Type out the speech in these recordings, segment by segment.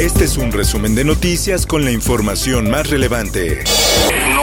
Este es un resumen de noticias con la información más relevante. No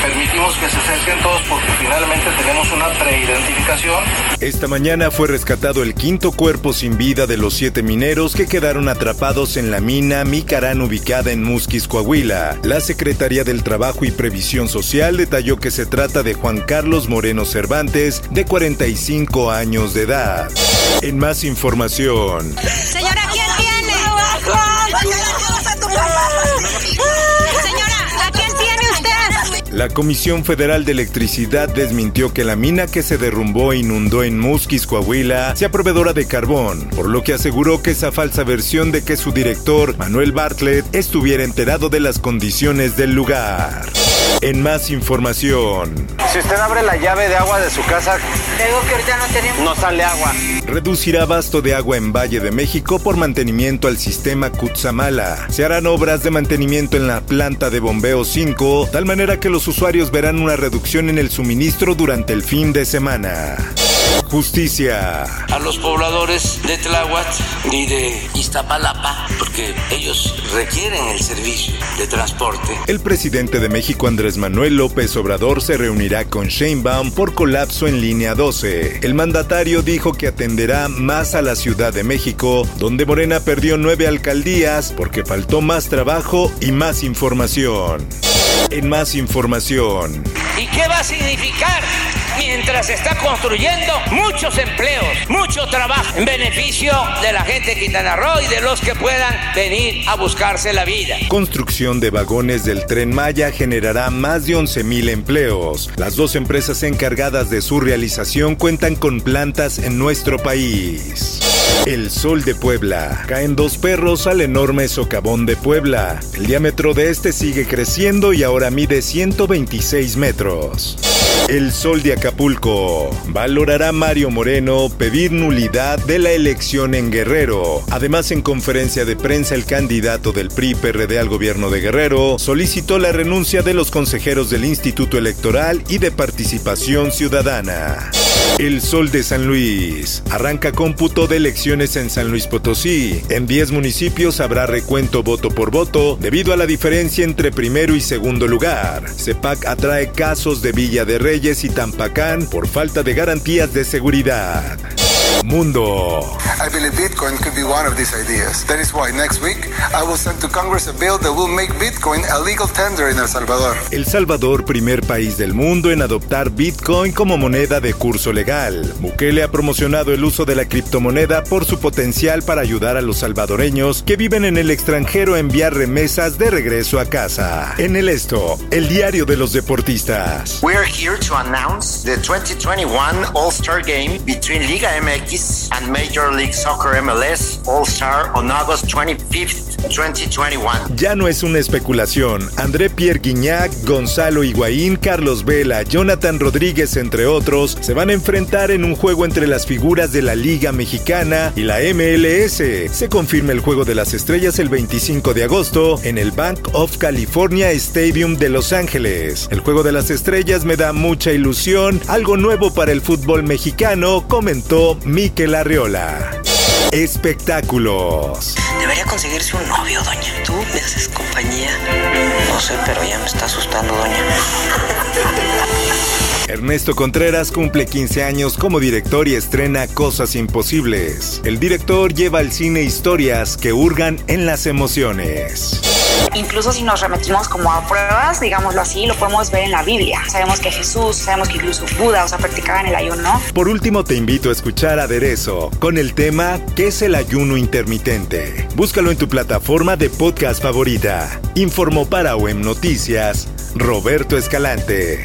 permitimos que se acerquen todos porque finalmente tenemos una preidentificación. Esta mañana fue rescatado el quinto cuerpo sin vida de los siete mineros que quedaron atrapados en la mina Micarán ubicada en Musquis, Coahuila. La Secretaría del Trabajo y Previsión Social detalló que se trata de Juan Carlos Moreno Cervantes, de 45 años de edad. En más información. Señora, La Comisión Federal de Electricidad desmintió que la mina que se derrumbó e inundó en Musquis, Coahuila, sea proveedora de carbón, por lo que aseguró que esa falsa versión de que su director, Manuel Bartlett, estuviera enterado de las condiciones del lugar. En más información, Si usted abre la llave de agua de su casa, Digo que ahorita no tenemos. no sale agua. reducirá abasto de agua en Valle de México por mantenimiento al sistema Cutzamala. Se harán obras de mantenimiento en la planta de bombeo 5, tal manera que los usuarios verán una reducción en el suministro durante el fin de semana. Justicia. a los pobladores de Tláhuac y de Iztapalapa, porque ellos requieren el servicio de transporte. El presidente de México Andrés Manuel López Obrador se reunirá con Sheinbaum por colapso en línea 12. El mandatario dijo que atenderá más a la Ciudad de México, donde Morena perdió nueve alcaldías porque faltó más trabajo y más información. En más información. ¿Y qué va a significar? Mientras se está construyendo muchos empleos, mucho trabajo en beneficio de la gente de Quintana Roo y de los que puedan venir a buscarse la vida. Construcción de vagones del tren Maya generará más de 11.000 empleos. Las dos empresas encargadas de su realización cuentan con plantas en nuestro país. El Sol de Puebla. Caen dos perros al enorme socavón de Puebla. El diámetro de este sigue creciendo y ahora mide 126 metros. El Sol de Acapulco. Valorará Mario Moreno pedir nulidad de la elección en Guerrero. Además, en conferencia de prensa, el candidato del PRI-PRD al gobierno de Guerrero solicitó la renuncia de los consejeros del Instituto Electoral y de Participación Ciudadana. El Sol de San Luis. Arranca cómputo de elecciones en San Luis Potosí. En 10 municipios habrá recuento voto por voto debido a la diferencia entre primero y segundo lugar. CEPAC atrae casos de Villa de Reyes y Tampacán por falta de garantías de seguridad. Mundo. I believe Bitcoin could be one of these ideas. That is why next week I will send to Congress a bill that will make Bitcoin a legal tender in El Salvador. El Salvador, primer país del mundo en adoptar Bitcoin como moneda de curso legal. Bukele ha promocionado el uso de la criptomoneda por su potencial para ayudar a los salvadoreños que viven en el extranjero a enviar remesas de regreso a casa. En el esto, el diario de los deportistas. We are here to announce the 2021 All-Star Game between Liga MX and Major League Soccer MLS All-Star on August 25th, 2021. Ya no es una especulación. André Pierre Guignac, Gonzalo Higuaín, Carlos Vela, Jonathan Rodríguez, entre otros, se van a enfrentar en un juego entre las figuras de la Liga Mexicana y la MLS. Se confirma el juego de las estrellas el 25 de agosto en el Bank of California Stadium de Los Ángeles. El juego de las estrellas me da mucha ilusión, algo nuevo para el fútbol mexicano, comentó Mikel Arriola. Espectáculos. Debería conseguirse un novio, doña. ¿Tú me haces compañía? No sé, pero ya me está asustando, doña. Ernesto Contreras cumple 15 años como director y estrena Cosas Imposibles. El director lleva al cine historias que hurgan en las emociones. Incluso si nos remitimos como a pruebas, digámoslo así, lo podemos ver en la Biblia. Sabemos que Jesús, sabemos que incluso Buda, o sea, practicaban el ayuno. Por último, te invito a escuchar Aderezo con el tema ¿Qué es el ayuno intermitente? Búscalo en tu plataforma de podcast favorita. Informó para OEM Noticias, Roberto Escalante.